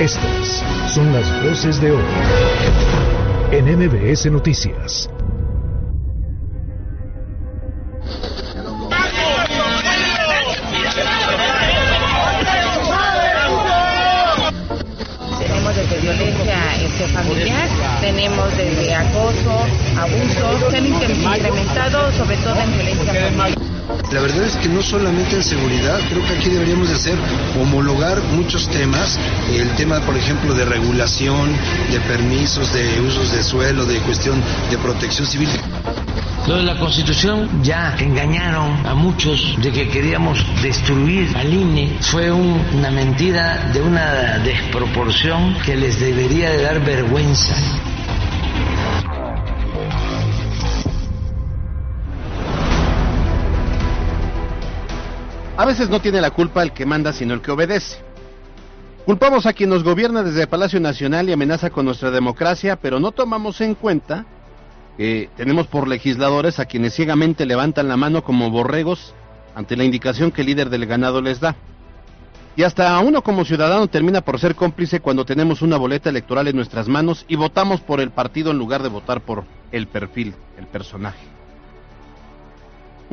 Estas son las voces de hoy en MBS Noticias. Tenemos desde violencia este, familiar, tenemos desde acoso, abuso, se han incrementado sobre todo en violencia familiar. La verdad es que no solamente en seguridad, creo que aquí deberíamos de hacer homologar muchos temas, el tema por ejemplo de regulación, de permisos, de usos de suelo, de cuestión de protección civil. Lo de la Constitución ya engañaron a muchos de que queríamos destruir al INE. Fue una mentira de una desproporción que les debería de dar vergüenza. A veces no tiene la culpa el que manda, sino el que obedece. Culpamos a quien nos gobierna desde el Palacio Nacional y amenaza con nuestra democracia, pero no tomamos en cuenta que tenemos por legisladores a quienes ciegamente levantan la mano como borregos ante la indicación que el líder del ganado les da. Y hasta uno como ciudadano termina por ser cómplice cuando tenemos una boleta electoral en nuestras manos y votamos por el partido en lugar de votar por el perfil, el personaje.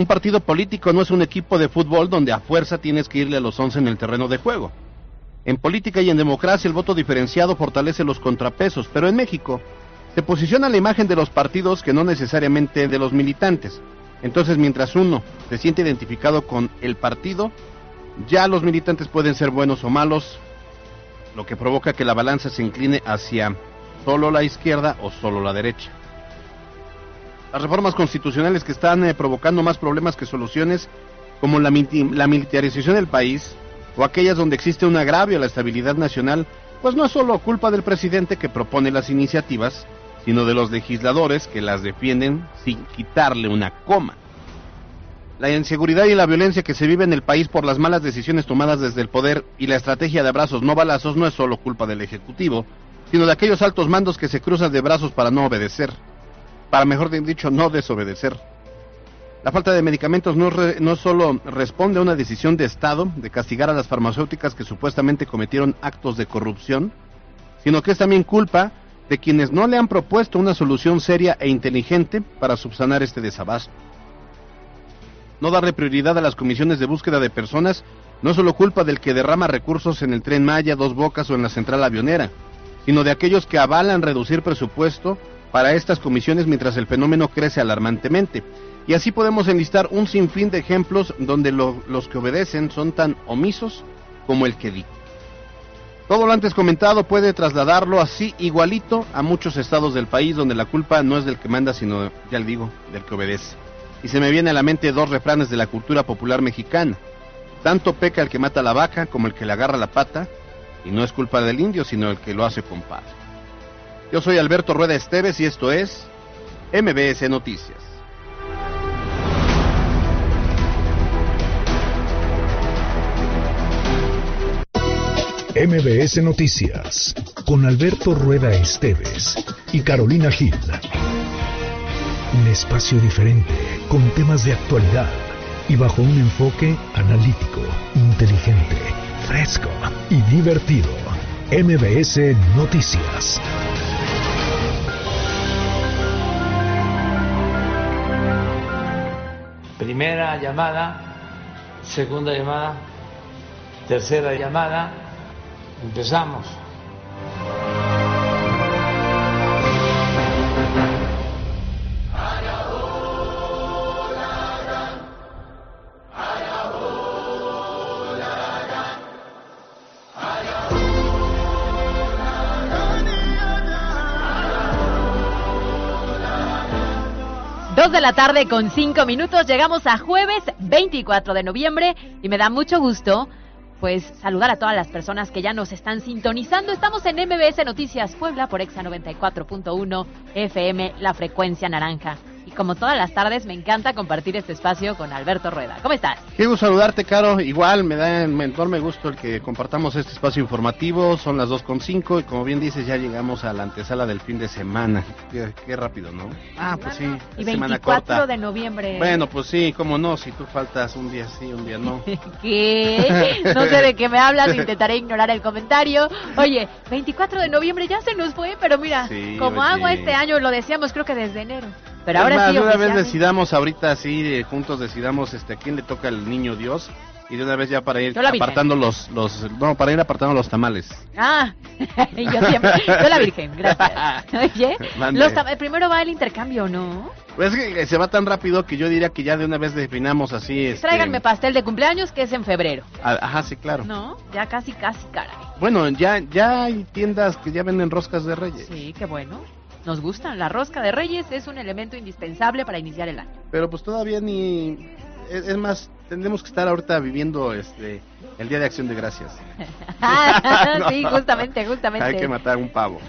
Un partido político no es un equipo de fútbol donde a fuerza tienes que irle a los once en el terreno de juego. En política y en democracia el voto diferenciado fortalece los contrapesos, pero en México se posiciona la imagen de los partidos que no necesariamente de los militantes. Entonces, mientras uno se siente identificado con el partido, ya los militantes pueden ser buenos o malos, lo que provoca que la balanza se incline hacia solo la izquierda o solo la derecha. Las reformas constitucionales que están eh, provocando más problemas que soluciones, como la, la militarización del país, o aquellas donde existe un agravio a la estabilidad nacional, pues no es solo culpa del presidente que propone las iniciativas, sino de los legisladores que las defienden sin quitarle una coma. La inseguridad y la violencia que se vive en el país por las malas decisiones tomadas desde el poder y la estrategia de abrazos no balazos no es solo culpa del Ejecutivo, sino de aquellos altos mandos que se cruzan de brazos para no obedecer para mejor dicho, no desobedecer. La falta de medicamentos no, solo responde a una decisión de Estado de castigar a las farmacéuticas que supuestamente cometieron actos de corrupción, sino que es también culpa de quienes no le han propuesto una solución seria e inteligente para subsanar este desabasto. No darle prioridad a las comisiones de búsqueda de personas no solo culpa del que derrama recursos en el tren Maya, Dos Bocas o en la central avionera, sino de aquellos que avalan reducir presupuesto para estas comisiones mientras el fenómeno crece alarmantemente. Y así podemos enlistar un sinfín de ejemplos donde los que obedecen son tan omisos como el que di. Todo lo antes comentado puede trasladarlo así igualito a muchos estados del país donde la culpa no es del que manda, sino, ya le digo, del que obedece. Y se me viene a la mente dos refranes de la cultura popular mexicana. Tanto peca el que mata la vaca como el que le agarra la pata, y no es culpa del indio, sino el que lo hace compadre. Yo soy Alberto Rueda Esteves y esto es MBS Noticias. MBS Noticias con Alberto Rueda Esteves y Carolina Gil. Un espacio diferente con temas de actualidad y bajo un enfoque analítico, inteligente, fresco y divertido. MBS Noticias. Primera llamada, segunda llamada, tercera llamada. Empezamos. Dos de la tarde con cinco minutos. Llegamos a jueves 24 de noviembre y me da mucho gusto pues saludar a todas las personas que ya nos están sintonizando. Estamos en MBS Noticias Puebla por Exa 94.1 FM, la frecuencia naranja. Y como todas las tardes, me encanta compartir este espacio con Alberto Rueda. ¿Cómo estás? Gusto saludarte, Caro. Igual me da enorme gusto el que compartamos este espacio informativo. Son las 2.5 y como bien dices, ya llegamos a la antesala del fin de semana. Qué, qué rápido, ¿no? Ah, pues sí. Y semana 24 corta. de noviembre. Bueno, pues sí, cómo no, si tú faltas un día sí, un día no. ¿Qué? No sé de qué me hablas, intentaré ignorar el comentario. Oye, 24 de noviembre ya se nos fue, pero mira, Sí, como oye. agua este año, lo decíamos creo que desde enero. Pero ahora más, sí, de una vez decidamos ahorita así, juntos decidamos este, a quién le toca el niño Dios y de una vez ya para ir apartando los, los, no, para ir apartando los tamales. Ah, yo siempre, yo la Virgen, gracias. Oye, los primero va el intercambio, ¿no? Pues es que se va tan rápido que yo diría que ya de una vez definamos así. Este, Tráiganme pastel de cumpleaños que es en febrero, a- Ajá, sí, claro. ¿no? Ya casi, casi, caray. Bueno, ya, ya hay tiendas que ya venden roscas de reyes. Sí, qué bueno. Nos gustan. La rosca de reyes es un elemento indispensable para iniciar el año. Pero pues todavía ni... Es, es más, tendremos que estar ahorita viviendo este el Día de Acción de Gracias. No. sí, justamente, justamente. Hay que matar un pavo.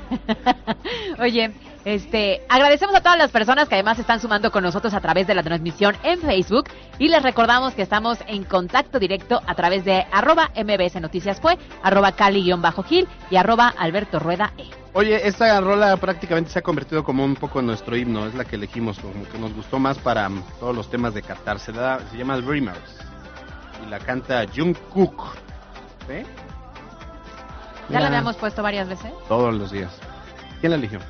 Oye, este, agradecemos a todas las personas que además están sumando con nosotros a través de la transmisión en Facebook y les recordamos que estamos en contacto directo a través de arroba mbs noticias fue, arroba cali-gil y arroba alberto rueda e. Oye, esta rola prácticamente se ha convertido como un poco en nuestro himno, es la que elegimos, como que nos gustó más para mm, todos los temas de Qatar. Se, da, se llama Dreamers y la canta Jungkook. ¿Sí? Ya la habíamos puesto varias veces. Todos los días. ¿Quién la eligió?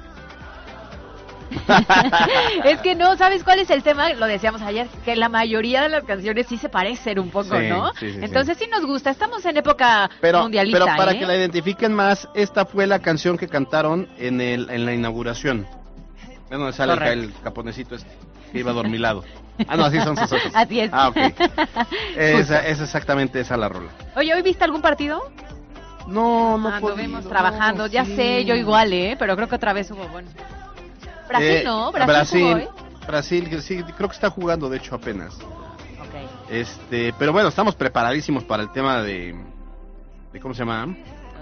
es que no, ¿sabes cuál es el tema? Lo decíamos ayer, que la mayoría de las canciones sí se parecen un poco, Sí, ¿no? sí, sí, sí. Entonces sí. nos gusta, estamos en época Pero, mundialista, pero para ¿eh? que la identifiquen más, esta fue la canción que cantaron en, el, en la inauguración. Es donde sale el, Correcto. el japonesito este, que iba dormilado. Ah, no, así son sus ojos. Así es. Ah, ok. Esa, es exactamente esa la rola. Oye, ¿hoy viste algún partido? No, no Ah, Anduvimos trabajando, ya sé, yo igual, ¿eh? Pero creo que otra vez hubo, bueno. Brasil, Eh, ¿no? Brasil, jugó, ¿eh? Brasil, sí, creo que está jugando de hecho apenas. Ok. Este, pero bueno, estamos preparadísimos para el tema de, de ¿cómo se llama?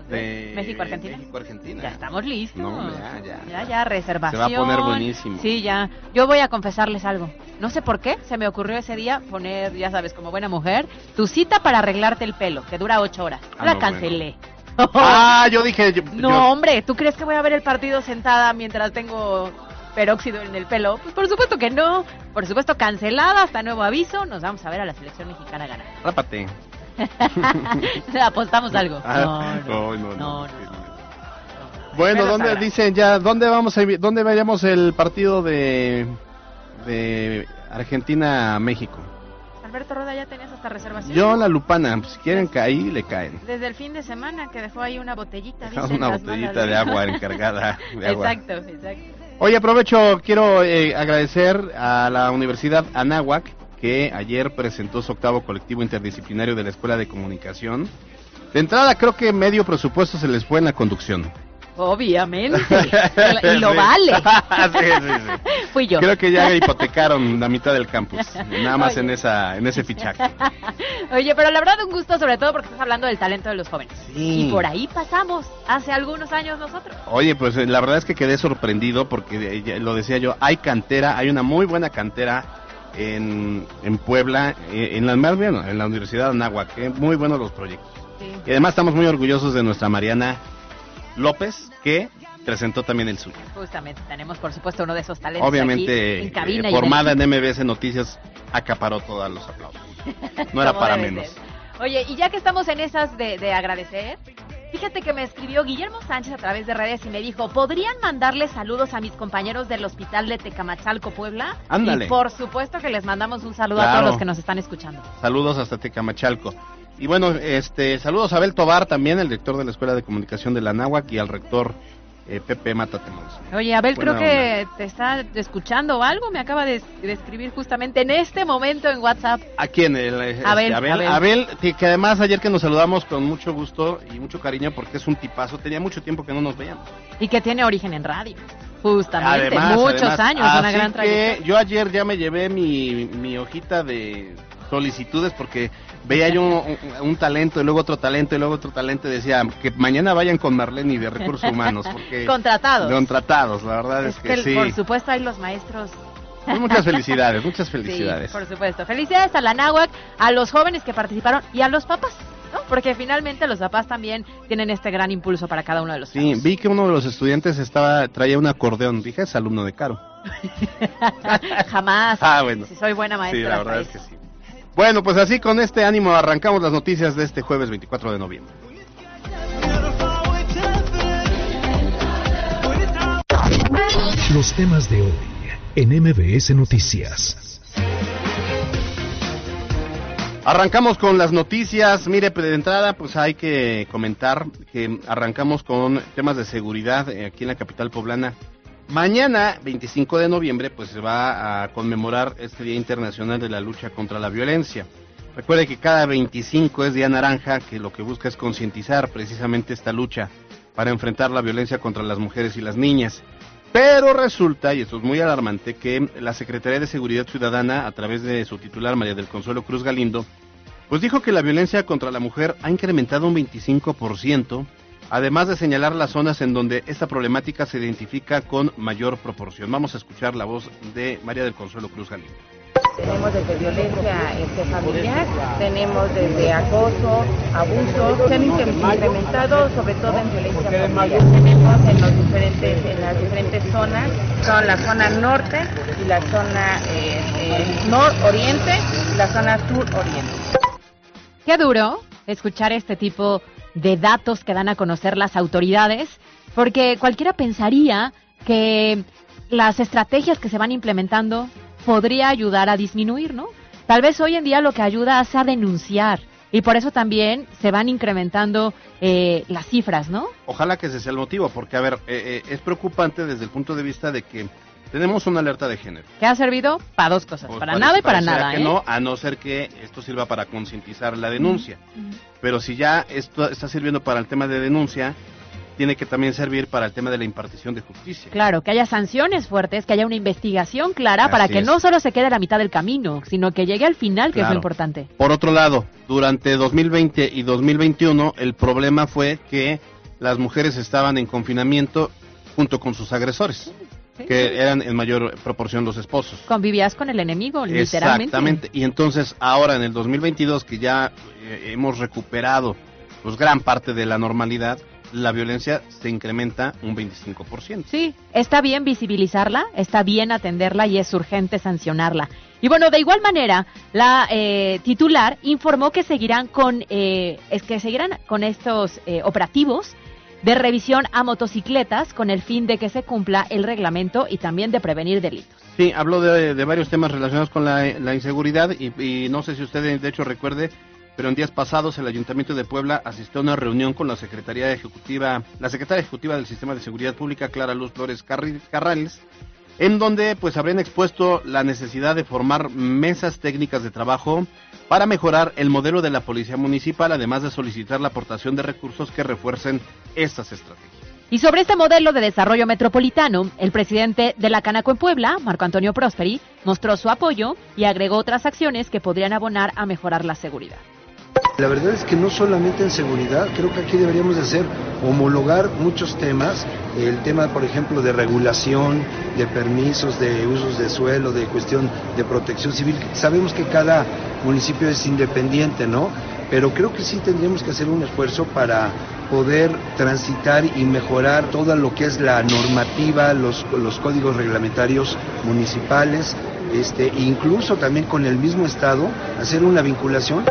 De México-Argentina. México-Argentina. Ya estamos listos. No, ya, ya. Ya, ya, reservación. Se va a poner buenísimo. Sí, ya. Yo voy a confesarles algo. No sé por qué, se me ocurrió ese día poner, ya sabes, como buena mujer, tu cita para arreglarte el pelo, que dura ocho horas. Ah, la no, cancelé. Ah, yo dije, yo- No, yo- hombre, ¿tú crees que voy a ver el partido sentada mientras tengo peróxido en el pelo? Pues por supuesto que no. Por supuesto, cancelada, hasta nuevo aviso. Nos vamos a ver a la selección mexicana ganar. rápate. Apostamos algo. Ah, No, no, no, no, no, no. no, no. Bueno, ¿dónde dicen ya? ¿Dónde vamos a, dónde veríamos el partido de de Argentina México? Alberto Roda, ¿ya tenías hasta reservación? Yo la Lupana, pues, si quieren caer, le caen. Desde el fin de semana que dejó ahí una botellita. Una dicen las botellita de agua encargada de agua. Exacto, exacto. Oye, aprovecho, quiero eh, agradecer a la Universidad Anáhuac que ayer presentó su octavo colectivo interdisciplinario de la Escuela de Comunicación. De entrada creo que medio presupuesto se les fue en la conducción. Obviamente. y lo Sí. vale. Sí, sí, sí. Fui yo. Creo que ya hipotecaron la mitad del campus, nada más Oye. en esa en ese fichaje. Oye, pero la verdad un gusto sobre todo porque estás hablando del talento de los jóvenes. Sí. Y por ahí pasamos hace algunos años nosotros. Oye, pues eh, la verdad es que quedé sorprendido porque eh, lo decía yo, hay cantera, hay una muy buena cantera en, en Puebla, eh, en la en la Universidad de Anáhuac, muy buenos los proyectos. Y además estamos muy orgullosos de nuestra Mariana López, que presentó también el suyo. Justamente, tenemos por supuesto uno de esos talentos Obviamente, aquí en eh, y en formada el- en MBS Noticias, acaparó todos los aplausos. No era para menos. ser. Oye, y ya que estamos en esas de, de agradecer, fíjate que me escribió Guillermo Sánchez a través de redes y me dijo, ¿podrían mandarle saludos a mis compañeros del hospital de Tecamachalco, Puebla? Ándale. Y por supuesto que les mandamos un saludo a todos los que nos están escuchando. Saludos hasta Tecamachalco. Y bueno, este, saludos a Abel Tobar también, el director de la Escuela de Comunicación de la Náhuac y al rector eh, Pepe Matatemons. Oye, Abel, Buena creo que te está escuchando o algo. Me acaba de, de escribir justamente en este momento en WhatsApp. ¿A quién? El, eh, este, Abel, Abel, Abel. Abel, que, que además ayer que nos saludamos con mucho gusto y mucho cariño porque es un tipazo, tenía mucho tiempo que no nos veíamos. Y que tiene origen en radio. Justamente, Además, muchos además, años, una gran que trayectoria. Yo ayer ya me llevé mi, mi hojita de solicitudes porque veía yo un, un- un talento y luego otro talento y luego otro talento y decía que mañana vayan con Marlene de Recursos Humanos porque Contratados. contratados, la verdad es, Es que, que, sí. por supuesto, hay los maestros Pues muchas felicidades, muchas felicidades. Sí, por supuesto. Felicidades a la náhuac, a los jóvenes que participaron y a los papás. ¿no? Porque finalmente los papás también tienen este gran impulso para cada uno de los Sí, casos. vi que uno de los estudiantes estaba traía un acordeón. Dije, es alumno de Caro. Jamás. Ah, bueno. Si soy buena maestra. Sí, la verdad es que sí. Bueno, pues así con este ánimo arrancamos las noticias de este jueves 24 de noviembre. Los temas de hoy en MBS Noticias. Arrancamos con las noticias. Mire, pues, de entrada, pues hay que comentar que arrancamos con temas de seguridad eh, aquí en la capital poblana. Mañana, 25 de noviembre, pues se va a conmemorar este Día Internacional de la Lucha contra la Violencia. Recuerde que cada 25 es Día Naranja, que lo que busca es concientizar precisamente esta lucha para enfrentar la violencia contra las mujeres y las niñas. Pero resulta, y esto es muy alarmante, que la Secretaría de Seguridad Ciudadana, a través de su titular María del Consuelo Cruz Galindo, pues dijo que la violencia contra la mujer ha incrementado un 25%, además de señalar las zonas en donde esta problemática se identifica con mayor proporción. Vamos a escuchar la voz de María del Consuelo Cruz Galindo. Tenemos desde violencia este, familiar, tenemos desde acoso, abuso, se han incre- incrementado sobre todo en violencia familiar. Tenemos en, los diferentes, en las diferentes zonas, son la zona norte y la zona eh, eh, nororiente y la zona suroriente. Qué duro escuchar este tipo de datos que dan a conocer las autoridades, porque cualquiera pensaría que las estrategias que se van implementando podría ayudar a disminuir, ¿no? Tal vez hoy en día lo que ayuda es a denunciar y por eso también se van incrementando eh, las cifras, ¿no? Ojalá que ese sea el motivo, porque, a ver, eh, eh, es preocupante desde el punto de vista de que tenemos una alerta de género. Que ha servido para dos cosas, Pues para nada y para nada, que ¿eh? no, a no ser que esto sirva para concientizar la denuncia. Pero si ya esto está sirviendo para el tema de denuncia, tiene que también servir para el tema de la impartición de justicia. Claro, que haya sanciones fuertes, que haya una investigación clara para que es. no solo se quede a la mitad del camino, sino que llegue al final, que es lo importante. Por otro lado, durante 2020 y 2021, el problema fue que las mujeres estaban en confinamiento junto con sus agresores, que eran en mayor proporción los esposos. Convivías con el enemigo, literalmente. Exactamente. Y entonces ahora en el 2022 que ya eh, hemos recuperado pues gran parte de la normalidad, la violencia se incrementa un 25%. Sí, está bien visibilizarla, está bien atenderla y es urgente sancionarla. Y bueno, de igual manera, la eh, titular informó que seguirán con, eh, es que seguirán con estos eh, operativos de revisión a motocicletas con el fin de que se cumpla el reglamento y también de prevenir delitos. Sí, habló de, varios temas relacionados con la, inseguridad y, no sé si usted de hecho recuerde, pero en días pasados el Ayuntamiento de Puebla asistió a una reunión con la Secretaría Ejecutiva, la Secretaria Ejecutiva del Sistema de Seguridad Pública, Clara Luz Flores Carrales, en donde pues habrían expuesto la necesidad de formar mesas técnicas de trabajo para mejorar el modelo de la Policía Municipal, además de solicitar la aportación de recursos que refuercen estas estrategias. Y sobre este modelo de desarrollo metropolitano, el presidente de la Canaco en Puebla, Marco Antonio Prosperi, mostró su apoyo y agregó otras acciones que podrían abonar a mejorar la seguridad. La verdad es que no solamente en seguridad, creo que aquí deberíamos de hacer homologar muchos temas, el tema por ejemplo de regulación, de permisos, de usos de suelo, de cuestión de protección civil. Sabemos que cada municipio es independiente, ¿no? Pero creo que sí tendríamos que hacer un esfuerzo para poder transitar y mejorar todo lo que es la normativa, los, los códigos reglamentarios municipales, este, incluso también con el mismo Estado, hacer una vinculación.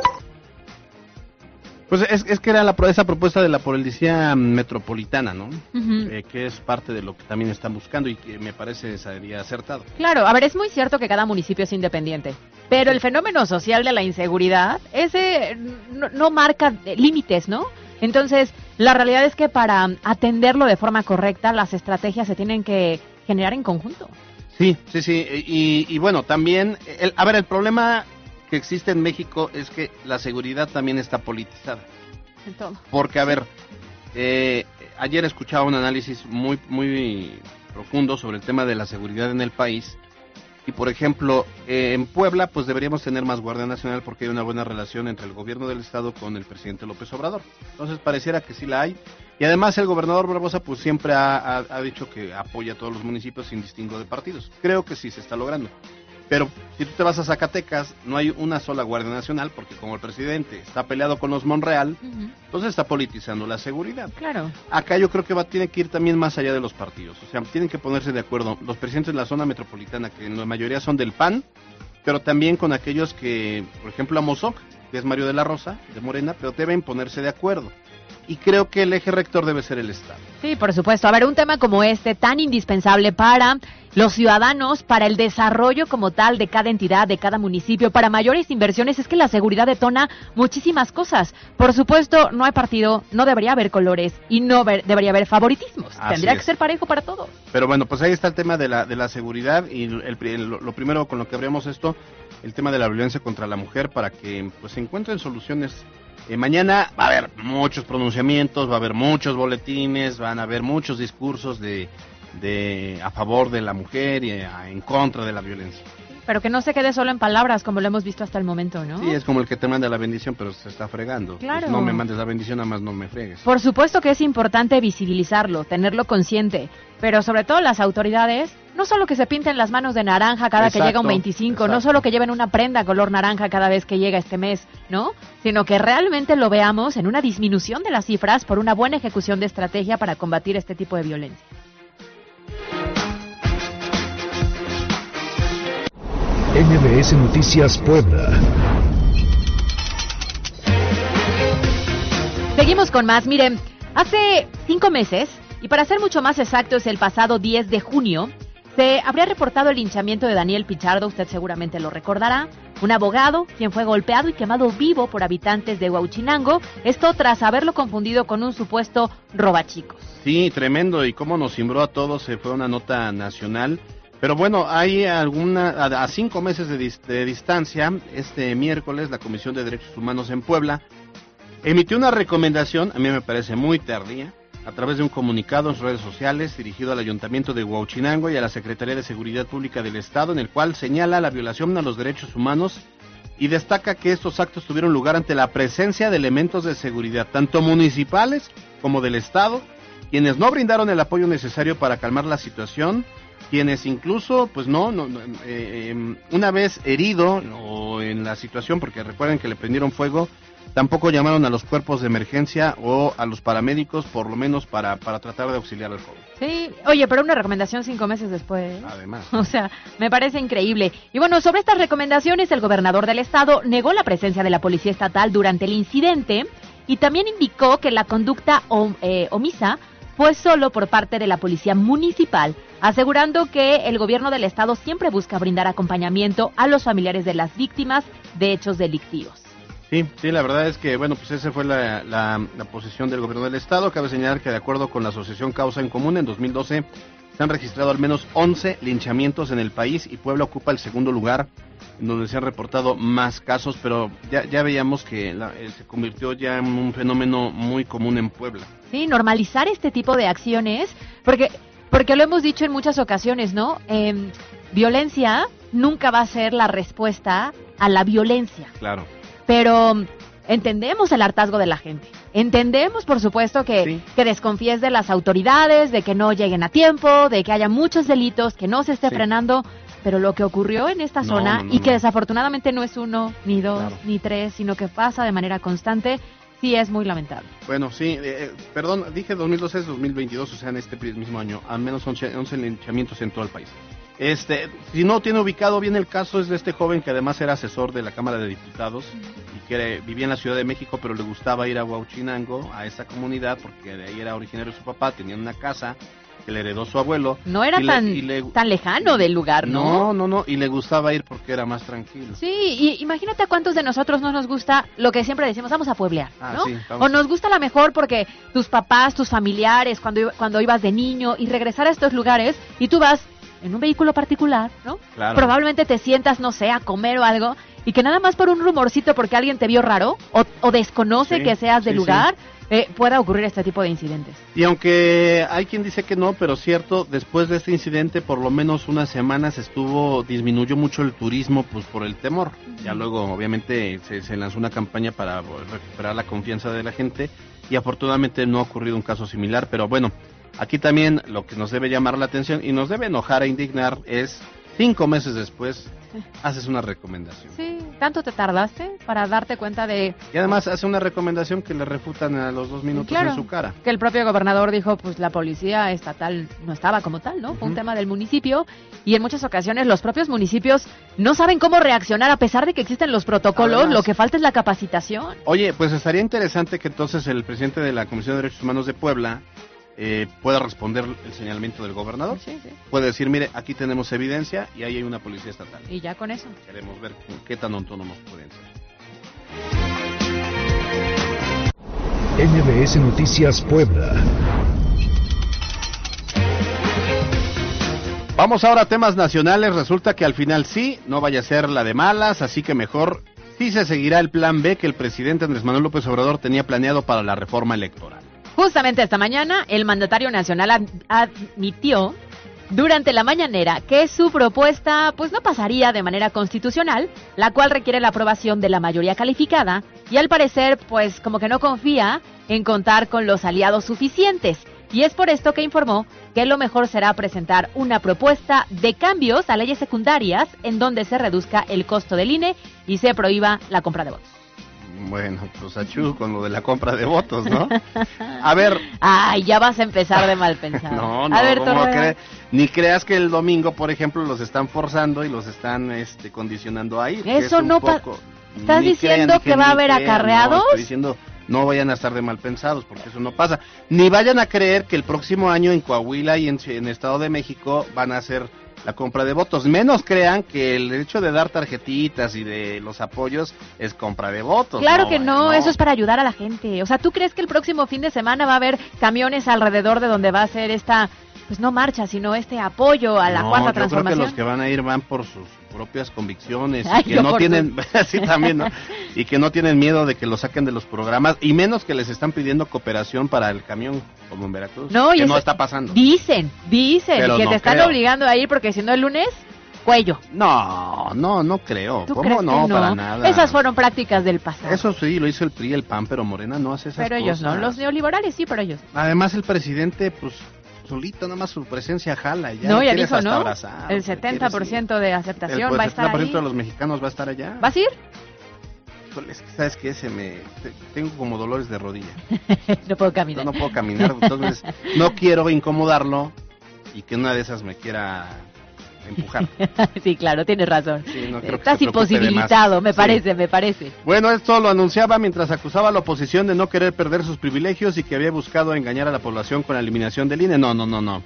Pues es, es que era la, esa propuesta de la policía metropolitana, ¿no? Eh, que es parte de lo que también están buscando y que me parece sería acertado. Claro, a ver, es muy cierto que cada municipio es independiente, pero el fenómeno social de la inseguridad, ese no, no marca límites, ¿no? Entonces, la realidad es que para atenderlo de forma correcta, las estrategias se tienen que generar en conjunto. Sí, sí, sí. Y, y bueno, también, el, a ver, el problema que existe en México es que la seguridad también está politizada. En todo. Porque, a ver, eh, ayer escuchaba un análisis muy, muy profundo sobre el tema de la seguridad en el país. Y, por ejemplo, eh, en Puebla, pues deberíamos tener más Guardia Nacional porque hay una buena relación entre el gobierno del Estado con el presidente López Obrador. Entonces, pareciera que sí la hay. Y además el gobernador Barbosa pues siempre ha, ha- ha dicho que apoya a todos los municipios sin distingo de partidos. Creo que sí se está logrando. Pero si tú te vas a Zacatecas, no hay una sola Guardia Nacional porque como el presidente está peleado con los Monreal, entonces está politizando la seguridad. Claro. Acá yo creo que va, tiene que ir también más allá de los partidos. O sea, tienen que ponerse de acuerdo los presidentes de la zona metropolitana, que en la mayoría son del PAN, pero también con aquellos que, por ejemplo, a Mozoc, que es Mario de la Rosa, de Morena, pero deben ponerse de acuerdo. Y creo que el eje rector debe ser el Estado. Sí, por supuesto. A ver, un tema como este, tan indispensable para los ciudadanos, para el desarrollo como tal de cada entidad, de cada municipio, para mayores inversiones, es que la seguridad detona muchísimas cosas. Por supuesto, no hay partido, no debería haber colores y no ver- debería haber favoritismos. Así Tendría es. que ser parejo para todos. Pero bueno, pues ahí está el tema de la, de la seguridad y el, el- lo primero con lo que abrimos esto, el tema de la violencia contra la mujer para que pues se encuentren soluciones. Eh, mañana va a haber muchos pronunciamientos, va a haber muchos boletines, van a haber muchos discursos de, de a favor de la mujer y a- en contra de la violencia. Pero que no se quede solo en palabras, como lo hemos visto hasta el momento, ¿no? Sí, es como el que te manda la bendición, pero se está fregando. Pues Claro. no me mandes la bendición, nada más no me fregues. Por supuesto que es importante visibilizarlo, tenerlo consciente, pero sobre todo las autoridades, no solo que se pinten las manos de naranja cada que llega un 25, no solo que lleven una prenda color naranja cada vez que llega este mes, ¿no? Sino que realmente lo veamos en una disminución de las cifras por una buena ejecución de estrategia para combatir este tipo de violencia. MBS Noticias Puebla. Seguimos con más. Miren, hace cinco meses, y para ser mucho más exactos, el pasado 10 de junio, se habría reportado el linchamiento de Daniel Pichardo, usted seguramente lo recordará, un abogado quien fue golpeado y quemado vivo por habitantes de Huauchinango, esto tras haberlo confundido con un supuesto robachicos. Sí, tremendo. Y cómo nos cimbró a todos. Se fue una nota nacional. Pero bueno, hay alguna. A, cinco meses de distancia, este miércoles, la Comisión de Derechos Humanos en Puebla emitió una recomendación, a mí me parece muy tardía, a través de un comunicado en sus redes sociales dirigido al Ayuntamiento de Huauchinango y a la Secretaría de Seguridad Pública del Estado, en el cual señala la violación a los derechos humanos y destaca que estos actos tuvieron lugar ante la presencia de elementos de seguridad, tanto municipales como del Estado, quienes no brindaron el apoyo necesario para calmar la situación, quienes incluso, pues no, no, eh, eh, una vez herido o en la situación, porque recuerden que le prendieron fuego, tampoco llamaron a los cuerpos de emergencia o a los paramédicos, por lo menos para, para tratar de auxiliar al joven. Sí, oye, pero una recomendación cinco meses después. Además. O sea, me parece increíble. Y bueno, sobre estas recomendaciones, el gobernador del estado negó la presencia de la policía estatal durante el incidente y también indicó que la conducta om- eh, omisa fue solo por parte de la policía municipal, asegurando que el gobierno del estado siempre busca brindar acompañamiento a los familiares de las víctimas de hechos delictivos. Sí, sí, la verdad es que, bueno, pues esa fue la, la, la posición del gobierno del Estado. Cabe señalar que, de acuerdo con la Asociación Causa en Común, en 2012 se han registrado al menos 11 linchamientos en el país y Puebla ocupa el segundo lugar, en donde se han reportado más casos, pero ya, ya veíamos que la- eh, se convirtió ya en un fenómeno muy común en Puebla. Sí, normalizar este tipo de acciones, porque, porque lo hemos dicho en muchas ocasiones, ¿no? Em, violencia nunca va a ser la respuesta a la violencia, Claro. pero mm, entendemos el hartazgo de la gente. Entendemos, por supuesto, que, Sí. que desconfíes de las autoridades, de que no lleguen a tiempo, de que haya muchos delitos, que no se esté Sí. frenando. Pero lo que ocurrió en esta No, zona, no, no, y que desafortunadamente no es uno, ni dos, Claro. ni tres, sino que pasa de manera constante, sí es muy lamentable. Bueno, sí, eh, eh, perdón, dije 2012 es 2022, o sea, en este mismo año, al menos 11, 11 linchamientos en todo el país. Este, si no tiene ubicado bien el caso, es de este joven que además era asesor de la Cámara de Diputados y que vivía en la Ciudad de México, pero le gustaba ir a Huauchinango, a esa comunidad, porque de ahí era originario su papá, tenía una casa que le heredó su abuelo. No era le- tan, le- tan lejano del lugar, ¿no? No, no, no, y le gustaba ir porque era más tranquilo. Sí, y imagínate a cuántos de nosotros no nos gusta lo que siempre decimos, vamos a pueblear, Ah, ¿no? sí. O nos gusta a lo mejor porque tus papás, tus familiares, cuando, cuando ibas de niño y regresar a estos lugares y tú vas en un vehículo particular, ¿no? Claro. Probablemente te sientas, no sé, a comer o algo y que nada más por un rumorcito porque alguien te vio raro o, o desconoce Sí, que seas del sí, lugar, eh, pueda ocurrir este tipo de incidentes. Y aunque hay quien dice que no, pero cierto, después de este incidente, por lo menos unas semanas estuvo, disminuyó mucho el turismo, pues por el temor. Ya luego, obviamente, se, se lanzó una campaña para recuperar la confianza de la gente y afortunadamente no ha ocurrido un caso similar, pero bueno, aquí también lo que nos debe llamar la atención y nos debe enojar e indignar es cinco meses después haces una recomendación. Sí, ¿tanto te tardaste para darte cuenta de... Y además hace una recomendación que le refutan a los dos minutos Claro, en su cara. Que el propio gobernador dijo, pues la policía estatal no estaba como tal, ¿no? Fue un tema del municipio y en muchas ocasiones los propios municipios no saben cómo reaccionar a pesar de que existen los protocolos, Además- lo que falta es la capacitación. Oye, pues estaría interesante que entonces el presidente de la Comisión de Derechos Humanos de Puebla eh, pueda responder el señalamiento del gobernador. Sí, sí. Puede decir, mire, aquí tenemos evidencia y ahí hay una policía estatal. Y ya con eso. Queremos ver qué tan autónomos pueden ser. MBS Noticias Puebla. Vamos ahora a temas nacionales. Resulta que al final sí, no vaya a ser la de malas, así que mejor sí se seguirá el plan B que el presidente Andrés Manuel López Obrador tenía planeado para la reforma electoral. Justamente esta mañana, el mandatario nacional ad- admitió durante la mañanera que su propuesta pues no pasaría de manera constitucional, la cual requiere la aprobación de la mayoría calificada y al parecer pues como que no confía en contar con los aliados suficientes. Y es por esto que informó que lo mejor será presentar una propuesta de cambios a leyes secundarias en donde se reduzca el costo del INE y se prohíba la compra de votos. Bueno, pues achú con lo de la compra de votos, ¿no? A ver, Ay, ya vas a empezar de mal pensado. no, no, a ni creas que el domingo, por ejemplo, los están forzando y los están este, condicionando ahí. Eso es no poco- ¿Estás ni diciendo crean, que va a haber crean, acarreados? No, estoy diciendo, no vayan a estar de mal pensados, porque eso no pasa. Ni vayan a creer que el próximo año en Coahuila y en, en Estado de México van a hacer la compra de votos. Menos crean que el hecho de dar tarjetitas y de los apoyos es compra de votos. Claro que no, no, eso es para ayudar a la gente. O sea, ¿tú crees que el próximo fin de semana va a haber camiones alrededor de donde va a ser esta, pues no marcha, sino este apoyo a la No, cuarta yo creo que transformación? los que van a ir van por sus propias convicciones Ay, y que no tienen sí también ¿no? y que no tienen miedo de que lo saquen de los programas y menos que les están pidiendo cooperación para el camión como en Veracruz No, y que no está pasando Dicen, dicen Pero que no te están creo. obligando a ir porque si no el lunes, cuello. no no no creo ¿Tú cómo crees no, que no? para nada Esas fueron prácticas del pasado. eso sí lo hizo el PRI el PAN pero Morena no hace esas pero ellos no, los neoliberales sí, pero ellos. además el presidente pues solito nada más su presencia jala ya no, ya dijo, ¿no? abrazar, el o sea, 70% de el aceptación pues, va a estar 70% ahí. de los mexicanos va a estar allá ¿Vas a ir? Híjole, es que sabes que ese me te- tengo como dolores de rodilla no puedo caminar. No puedo caminar, entonces no quiero incomodarlo y que una de esas me quiera empujar. sí, claro, tienes razón. Sí, no Estás se imposibilitado, me Sí. parece, me parece. Bueno, esto lo anunciaba mientras acusaba a la oposición de no querer perder sus privilegios y que había buscado engañar a la población con la eliminación del INE. No, no, no, no.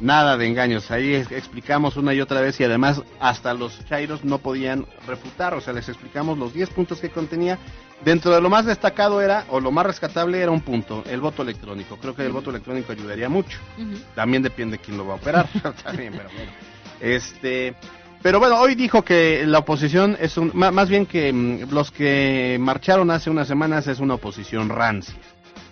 Nada de engaños. Ahí es- explicamos una y otra vez y además hasta los chairos no podían refutar. O sea, les explicamos los 10 puntos que contenía. Dentro de lo más destacado era, o lo más rescatable era un punto, el voto electrónico. Creo que el voto electrónico ayudaría mucho. También depende quién lo va a operar. Bien, pero bueno. Este, pero bueno, hoy dijo que la oposición es un, más bien que mm, los que marcharon hace unas semanas es una oposición rancia.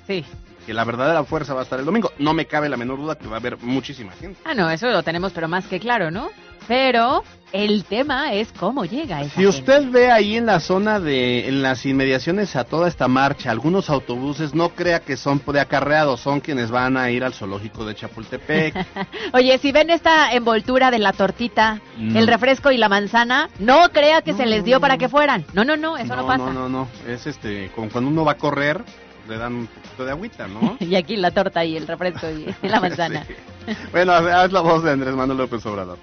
Sí. Que la verdadera fuerza va a estar el domingo. No me cabe la menor duda que va a haber muchísima gente. Ah, no, eso lo tenemos, pero más que claro, ¿no? Pero el tema es cómo llega esa Si usted gente. ve ahí en la zona de, en las inmediaciones a toda esta marcha, algunos autobuses, no crea que son de acarreados, son quienes van a ir al zoológico de Chapultepec. Oye, si ven esta envoltura de la tortita, No. el refresco y la manzana, no crea que se les dio no, para que fueran. No, no, no, eso no, pasa. No, no, no. Es este, como cuando uno va a correr, le dan un poquito de agüita, ¿no? Y aquí la torta y el refresco y la manzana. Sí. Bueno, haz la voz de Andrés Manuel López Obrador.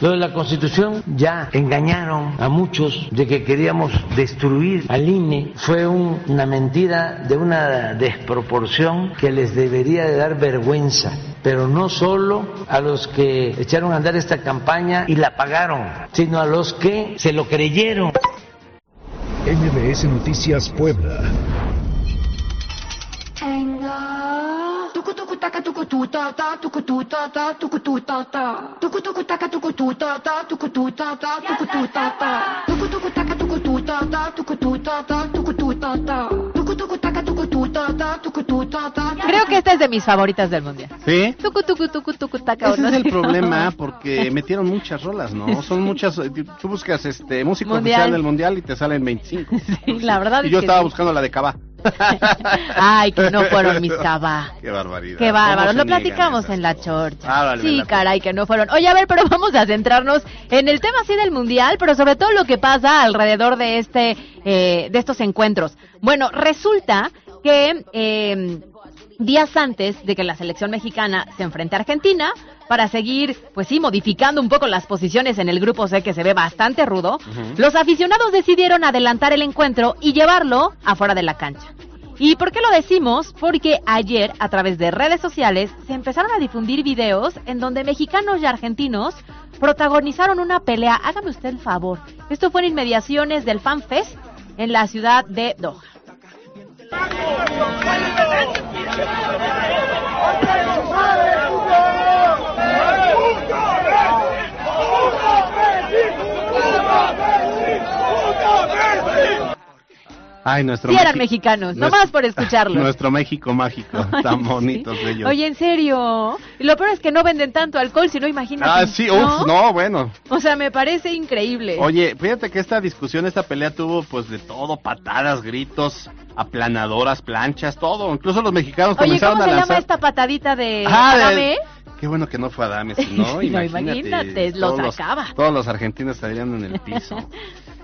Lo de la Constitución ya engañaron a muchos de que queríamos destruir al INE. Fue un- una mentira de una desproporción que les debería de dar vergüenza. Pero no solo a los que echaron a andar esta campaña y la pagaron, sino a los que se lo creyeron. MBS Noticias Puebla. Creo que esta es de mis favoritas del mundial. ¿Sí? Tucu, tucu, tucu, tucu, taca, Ese ¿no? es el problema porque metieron muchas rolas, ¿no? Son muchas. eh, Tú buscas este música Mundial. oficial del mundial y te salen 25. Sí, la verdad Y es yo que estaba sí. buscando la de Cava. Ay, que no fueron mis cabas. Qué barbaridad. Qué bárbaro, ¿Cómo se lo platicamos en la chorcha. Ah, vale, sí, la- caray, que no fueron. Oye, a ver, pero vamos a centrarnos en el tema sí del mundial, pero sobre todo lo que pasa alrededor de este, eh, de estos encuentros. Bueno, resulta que eh, días antes de que la selección mexicana se enfrente a Argentina para seguir, pues sí, modificando un poco las posiciones en el grupo C que se ve bastante rudo, los aficionados decidieron adelantar el encuentro y llevarlo afuera de la cancha. ¿Y por qué lo decimos? Porque ayer, a través de redes sociales, se empezaron a difundir videos en donde mexicanos y argentinos protagonizaron una pelea. Hágame usted el favor. Esto fue en inmediaciones del Fan Fest en la ciudad de Doha. Ay, nuestro Sí eran mexicanos, nuestro- nomás por escucharlos. Nuestro México mágico, tan bonitos Sí. ellos. Oye, en serio. Y lo peor es que no venden tanto alcohol, si no imagínate. ah, sí, uff, no, bueno. O sea, me parece increíble. Oye, fíjate que esta discusión, esta pelea tuvo pues de todo, patadas, gritos, aplanadoras, planchas, todo. Incluso los mexicanos Oye, comenzaron ¿cómo a se llama esta patadita de Ah, de- Adame? Qué bueno que no fue Adame, si no, No, imagínate. imagínate, lo todos sacaba. todos los argentinos estarían en el piso.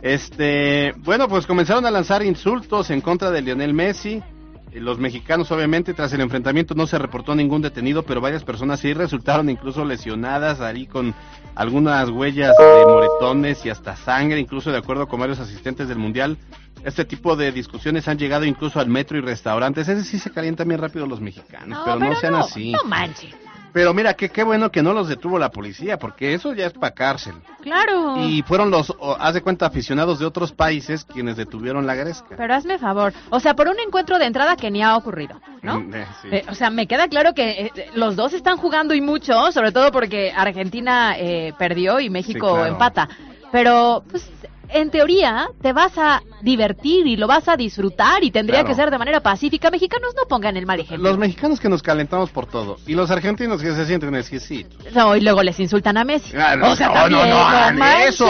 Este, bueno, pues comenzaron a lanzar insultos en contra de Lionel Messi. Eh, Los mexicanos, obviamente, tras el enfrentamiento no se reportó ningún detenido, pero varias personas sí resultaron incluso lesionadas ahí con algunas huellas de moretones y hasta sangre, incluso de acuerdo con varios asistentes del Mundial. Este tipo de discusiones han llegado incluso al metro y restaurantes. Ese sí se calientan bien rápido los mexicanos, pero, no sean así. No manches. Pero mira, qué bueno que no los detuvo la policía, porque eso ya es para cárcel. Claro. Y fueron los, o, haz de cuenta, aficionados de otros países quienes detuvieron la gresca. Pero hazme favor. O sea, por un encuentro de entrada que ni ha ocurrido, ¿no? Mm, eh, sí. Eh, o sea, me queda claro que eh, los dos están jugando y mucho, sobre todo porque Argentina eh, perdió y México Sí, claro. empata. Pero, pues, en teoría, te vas a divertir y lo vas a disfrutar y tendría Claro. que ser de manera pacífica. Mexicanos no pongan el mal ejemplo. Los mexicanos que nos calentamos por todo y los argentinos que se sienten exquisitos. No, y luego les insultan a Messi. Ah, no, o sea, no, también, no, no hagan eso.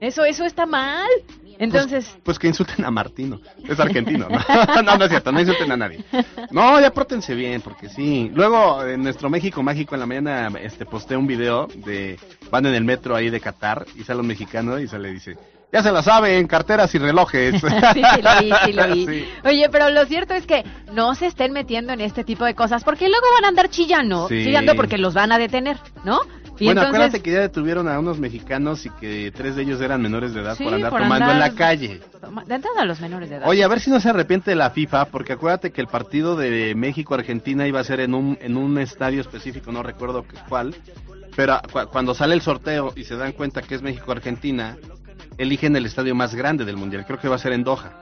Eso, eso está mal. Entonces, Pues, pues que insulten a Martino. Es argentino, ¿no? no, no es cierto, no insulten a nadie. No, ya pórtense bien, porque sí. Luego, en nuestro México Mágico, en la mañana, este, posté un video de, van en el metro ahí de Qatar, y sale un mexicano y se le dice, ya se la saben, carteras y relojes. sí, sí lo vi, sí lo vi. Sí. Oye, pero lo cierto es que no se estén metiendo en este tipo de cosas, porque luego van a andar chillando, Sí. chillando porque los van a detener, ¿no? Y bueno, entonces, acuérdate que ya detuvieron a unos mexicanos y que tres de ellos eran menores de edad Sí, por andar por tomando andar- en la calle. toma- de entrada a los menores de edad. Oye, a ver si no se arrepiente de la FIFA, porque acuérdate que el partido de México-Argentina iba a ser en un, en un estadio específico, no recuerdo cuál, pero cu- cuando sale el sorteo y se dan cuenta que es México-Argentina, eligen el estadio más grande del Mundial, creo que va a ser en Doha.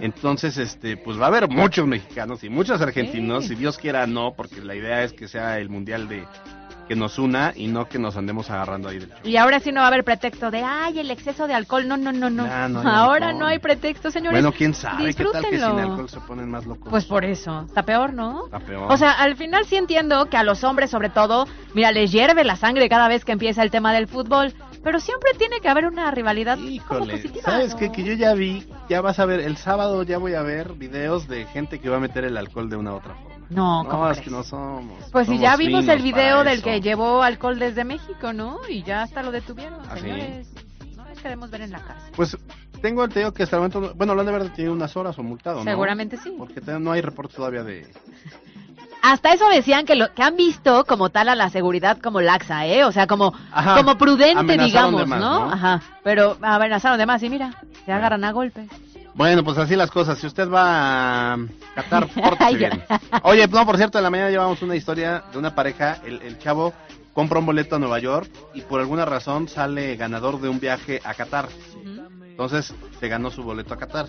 Entonces, este, pues va a haber muchos mexicanos y muchos argentinos, Sí. si Dios quiera no, porque la idea es que sea el Mundial de que nos una y no que nos andemos agarrando ahí del show. Y ahora sí no va a haber pretexto de, ay, el exceso de alcohol. No, no, no, no. Nah, no hay ahora alcohol. no hay pretexto, señores. Bueno, quién sabe, qué tal que sin alcohol se ponen más locos. Pues por eso, está peor, ¿no? Está peor. O sea, al final sí entiendo que a los hombres, sobre todo, mira, les hierve la sangre cada vez que empieza el tema del fútbol, pero siempre tiene que haber una rivalidad como positiva. ¿sabes ¿no? qué? Que yo ya vi, ya vas a ver, el sábado ya voy a ver videos de gente que va a meter el alcohol de una u otra forma. No, ¿cómo No, es crees? que no somos. Pues si ya vimos el video del que llevó alcohol desde México, ¿no? Y ya hasta lo detuvieron, ¿Ah, sí? señores. No les queremos ver en la cárcel. Pues tengo el teo que hasta el momento, no- bueno, lo han de haber detenido unas horas o multado, ¿no? Seguramente sí. Porque no hay reporte todavía de... Hasta eso decían que lo que han visto como tal a la seguridad como laxa, ¿eh? O sea, como Ajá, como prudente, digamos, de más, ¿no? ¿no? Ajá. Pero amenazaron de más y mira, se agarran a golpes. Bueno, pues así las cosas. Si usted va a Qatar, pórtese bien. Oye, no, por cierto, en la mañana llevamos una historia de una pareja. El, el chavo compra un boleto a Nueva York y por alguna razón sale ganador de un viaje a Qatar. Entonces se ganó su boleto a Qatar,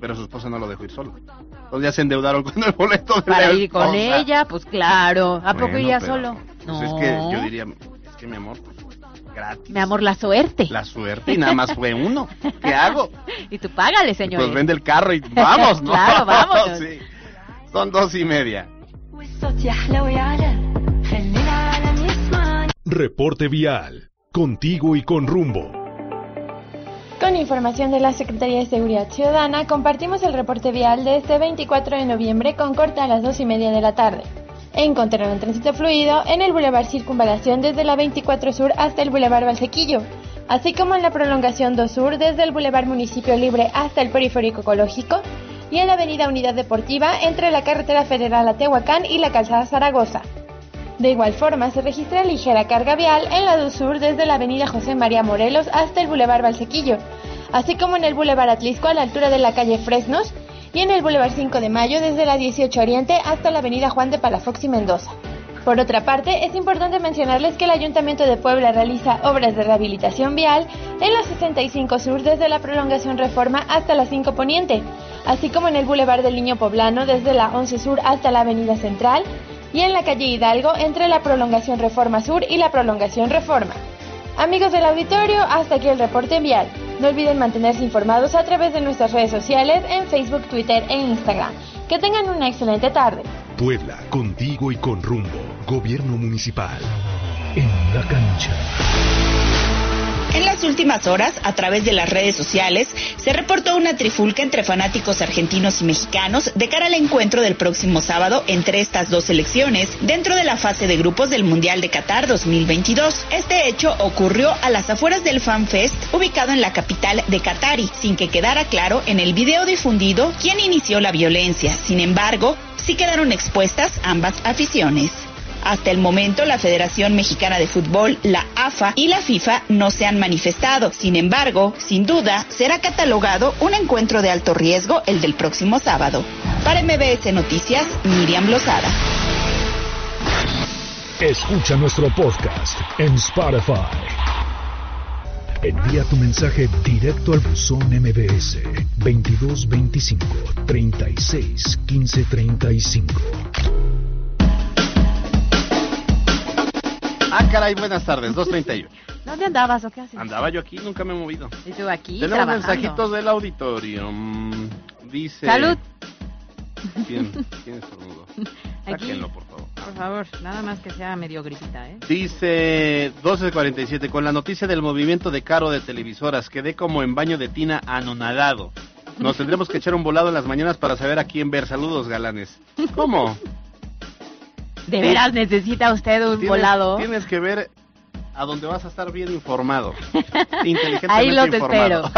pero su esposa no lo dejó ir solo. Entonces ya se endeudaron con el boleto de Para la ir con esposa. ella, pues claro. ¿A poco Bueno, iría pero, solo? pues No. es que yo diría, es que mi amor, pues, Gratis. Mi amor, la suerte. La suerte y nada más fue uno. ¿Qué hago? y tú págale, señor. Pues vende el carro y vamos, ¿no? claro, vamos. Son dos y media. Reporte vial. Contigo y con rumbo. Con información de la Secretaría de Seguridad Ciudadana, compartimos el reporte vial de este 24 de noviembre con corte a las 2 y media de la tarde. Encontraron tránsito fluido en el Boulevard Circunvalación desde la 24 Sur hasta el Boulevard Valsequillo, así como en la prolongación 2 Sur desde el Boulevard Municipio Libre hasta el Periférico Ecológico y en la Avenida Unidad Deportiva entre la Carretera Federal a y la Calzada Zaragoza. De igual forma, se registra ligera carga vial en la 2 Sur desde la Avenida José María Morelos hasta el Boulevard Valsequillo, así como en el Boulevard Atlisco a la altura de la calle Fresnos y en el Boulevard 5 de Mayo desde la 18 Oriente hasta la Avenida Juan de Palafox y Mendoza. Por otra parte, es importante mencionarles que el Ayuntamiento de Puebla realiza obras de rehabilitación vial en la 65 Sur desde la prolongación Reforma hasta la 5 Poniente, así como en el Boulevard del Niño Poblano desde la 11 Sur hasta la Avenida Central y en la calle Hidalgo entre la prolongación Reforma Sur y la prolongación Reforma. Amigos del auditorio, hasta aquí el reporte vial. No olviden mantenerse informados a través de nuestras redes sociales en Facebook, Twitter e Instagram. Que tengan una excelente tarde. Puebla, contigo y con rumbo. Gobierno municipal. En la cancha. En las últimas horas, a través de las redes sociales, se reportó una trifulca entre fanáticos argentinos y mexicanos de cara al encuentro del próximo sábado entre estas dos selecciones dentro de la fase de grupos del Mundial de Qatar 2022. Este hecho ocurrió a las afueras del FanFest ubicado en la capital de Qatari, sin que quedara claro en el video difundido quién inició la violencia. Sin embargo, sí quedaron expuestas ambas aficiones. Hasta el momento, la Federación Mexicana de Fútbol, la AFA y la FIFA no se han manifestado. Sin embargo, sin duda, será catalogado un encuentro de alto riesgo el del próximo sábado. Para MBS Noticias, Miriam Lozada. Escucha nuestro podcast en Spotify. Envía tu mensaje directo al buzón MBS 2225 36 15 35. Ah, caray, buenas tardes, 2.38. ¿Dónde andabas o qué haces? Andaba yo aquí, nunca me he movido. Y tú aquí Tenemos trabajando. mensajitos del auditorio. Mm, Dice... Salud. ¿Quién, quién estornudó? Aquí. Sáquenlo, por favor. Por favor, nada más que sea medio gripita, ¿eh? Dice 1247, con la noticia del movimiento de caro de televisoras, quedé como en baño de tina anonadado. Nos tendremos que echar un volado en las mañanas para saber a quién ver. Saludos, galanes. ¿Cómo? ¿De veras necesita usted un Tienes- volado? Tienes que ver a donde vas a estar bien informado. Inteligentemente Ahí los informado. espero.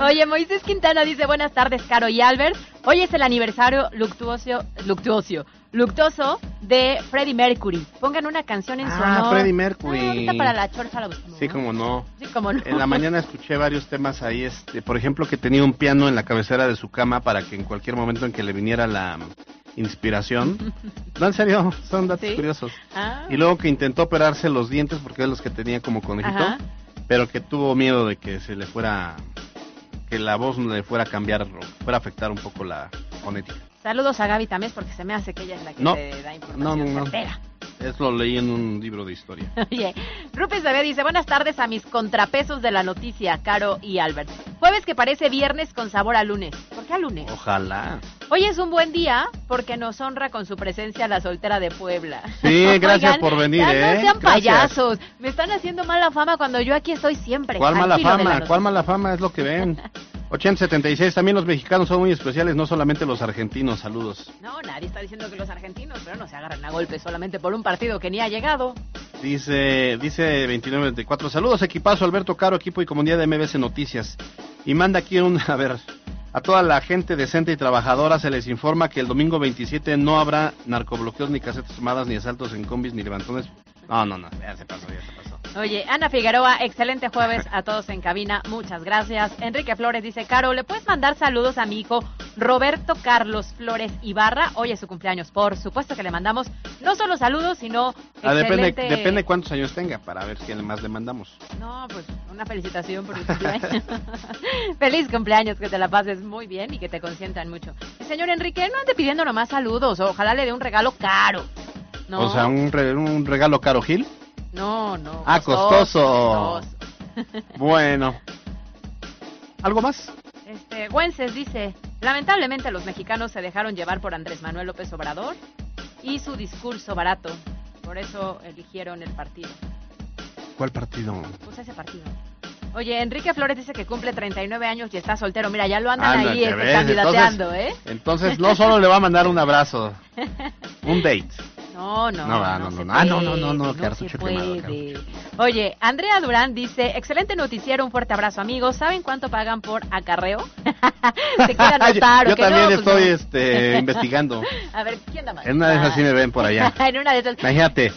Oye, Moisés Quintana dice, buenas tardes, Caro y Albert. Hoy es el aniversario luctuoso, luctuoso, luctuoso de Freddie Mercury. Pongan una canción en su Ah, honor. Freddie Mercury. Ah, ahorita para la chorcha la buscamos. Sí, como no. Sí, como no. En la mañana escuché varios temas ahí, este, por ejemplo, que tenía un piano en la cabecera de su cama para que en cualquier momento en que le viniera la inspiración. No, en serio, son datos ¿Sí? curiosos. Ah. Y luego que intentó operarse los dientes porque es los que tenía como conejito, Ajá. pero que tuvo miedo de que se le fuera, que la voz le fuera a cambiar, o fuera a afectar un poco la fonética. Saludos a Gaby Tamés porque se me hace que ella es la que No. te da No, información no, no. certera. Eso lo leí en un libro de historia. Oye, Rupes Bebé dice, buenas tardes a mis contrapesos de la noticia, Caro y Albert. Jueves que parece viernes con sabor a lunes. ¿Por qué a lunes? Ojalá. Hoy es un buen día porque nos honra con su presencia la soltera de Puebla. Sí, gracias por venir, ya ¿eh? No sean Gracias. payasos. Me están haciendo mala fama cuando yo aquí estoy siempre. ¿Cuál al mala fama? ¿Cuál mala fama es lo que ven? 8076, también los mexicanos son muy especiales, no solamente los argentinos. Saludos. No, nadie está diciendo que los argentinos, pero no se agarran a golpes solamente por un partido que ni ha llegado. Dice, dice 2924, saludos equipazo, Alberto Caro, equipo y comunidad de MBC Noticias. Y manda aquí un, a ver, a toda la gente decente y trabajadora se les informa que el domingo 27 no habrá narcobloqueos, ni casetas tomadas, ni asaltos en combis, ni levantones. No, no, no, ya se pasó, ya se pasó. Oye, Ana Figueroa, excelente jueves a todos en cabina, muchas gracias. Enrique Flores dice, Caro, ¿le puedes mandar saludos a mi hijo Roberto Carlos Flores Ibarra? Hoy es su cumpleaños, por supuesto que le mandamos no solo saludos, sino Ah, depende, excelente... depende cuántos años tenga para ver quién más le mandamos. No, pues una felicitación por tu cumpleaños. Feliz cumpleaños, que te la pases muy bien y que te consientan mucho. Señor Enrique, no ande pidiendo nomás saludos, ojalá le dé un regalo caro. ¿No? O sea, un, re- un regalo caro Gil. No, no. Ah, costoso. costoso. Bueno. ¿Algo más? Este, Güences dice, lamentablemente los mexicanos se dejaron llevar por Andrés Manuel López Obrador y su discurso barato. Por eso eligieron el partido. ¿Cuál partido? Pues ese partido. Oye, Enrique Flores dice que cumple 39 años y está soltero. Mira, ya lo andan Anda, ahí este, candidateando, entonces, ¿eh? Entonces, no solo le va a mandar un abrazo, un date. No, no, No, no, va, no, no, no. Ah, no, no, no, no, quemado. Oye, Andrea Durán dice, excelente noticiero, un fuerte abrazo, amigos. ¿Saben cuánto pagan por acarreo? ¿Se quiere anotar yo también No, pues estoy no. este, investigando. A ver, ¿quién da más? En una de esas sí me ven por allá. en una de esas. Imagínate,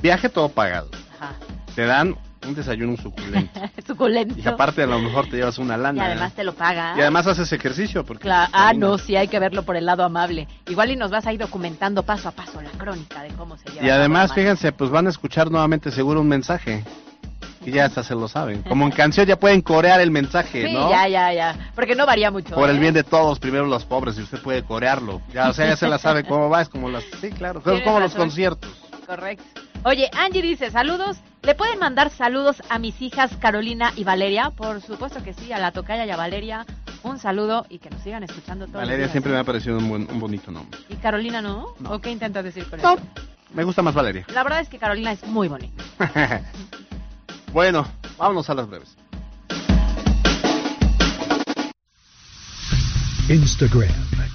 viaje todo pagado. Ajá. Te dan un desayuno suculento. Suculento. Y aparte a lo mejor te llevas una Y lana. además te lo paga. Y además haces ejercicio. Porque Cla- ah, no, sí, hay que verlo por el lado amable. Igual y nos vas a ir documentando paso a paso la crónica de cómo se lleva. Y además, fíjense, pues van a escuchar nuevamente seguro un mensaje. Y ya hasta se lo saben. Como en canción ya pueden corear el mensaje, Sí, ¿no? ya, ya, ya. Porque no varía mucho. Por el ¿eh? bien de todos, primero los pobres, y usted puede corearlo. Ya, o sea, ya se la sabe cómo va, es como las... Sí, claro, es como los conciertos. Correcto. Oye, Angie dice, saludos. ¿Le pueden mandar saludos a mis hijas Carolina y Valeria? Por supuesto que sí, a la tocaya y a Valeria. Un saludo y que nos sigan escuchando todos los Valeria días, siempre me ha parecido un, buen- un bonito nombre. ¿Y Carolina no? No. ¿O qué intentas decir con No, eso? me gusta más Valeria. La verdad es que Carolina es muy bonita. bueno, vámonos a las breves. Instagram,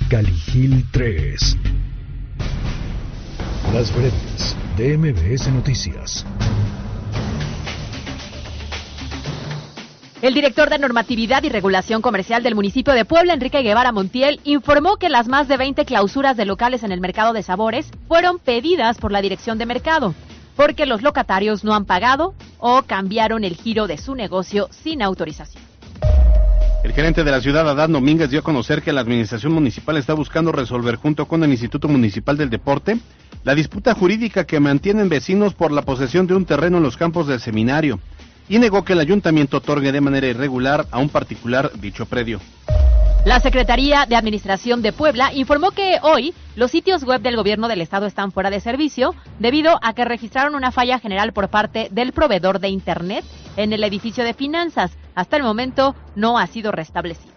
Caligil 3. Las breves de Noticias. El director de Normatividad y Regulación Comercial del municipio de Puebla, Enrique Guevara Montiel, informó que las más de 20 clausuras de locales en el mercado de sabores fueron pedidas por la dirección de mercado, porque los locatarios no han pagado o cambiaron el giro de su negocio sin autorización. El gerente de la ciudad, Adán Domínguez, dio a conocer que la administración municipal está buscando resolver junto con el Instituto Municipal del Deporte la disputa jurídica que mantienen vecinos por la posesión de un terreno en los campos del seminario y negó que el ayuntamiento otorgue de manera irregular a un particular dicho predio. La Secretaría de Administración de Puebla informó que hoy los sitios web del gobierno del estado están fuera de servicio debido a que registraron una falla general por parte del proveedor de Internet en el edificio de finanzas. Hasta el momento no ha sido restablecido.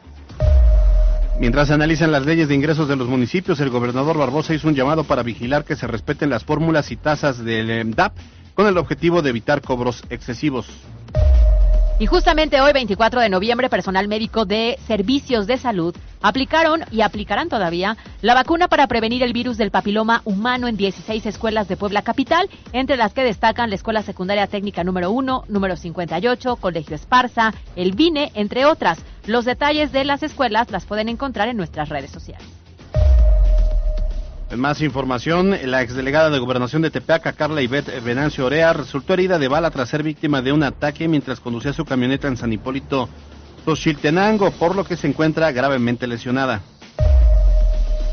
Mientras se analizan las leyes de ingresos de los municipios, el gobernador Barbosa hizo un llamado para vigilar que se respeten las fórmulas y tasas del eh, DAP con el objetivo de evitar cobros excesivos. Y justamente hoy, 24 de noviembre, personal médico de servicios de salud aplicaron y aplicarán todavía la vacuna para prevenir el virus del papiloma humano en 16 escuelas de Puebla Capital, entre las que destacan la Escuela Secundaria Técnica número 1, número 58, Colegio Esparza, el VINE, entre otras. Los detalles de las escuelas las pueden encontrar en nuestras redes sociales. Más información, la exdelegada de Gobernación de Tepeaca, Carla Ivette Venancio Orea, resultó herida de bala tras ser víctima de un ataque mientras conducía su camioneta en San Hipólito, Xochiltenango, por lo que se encuentra gravemente lesionada.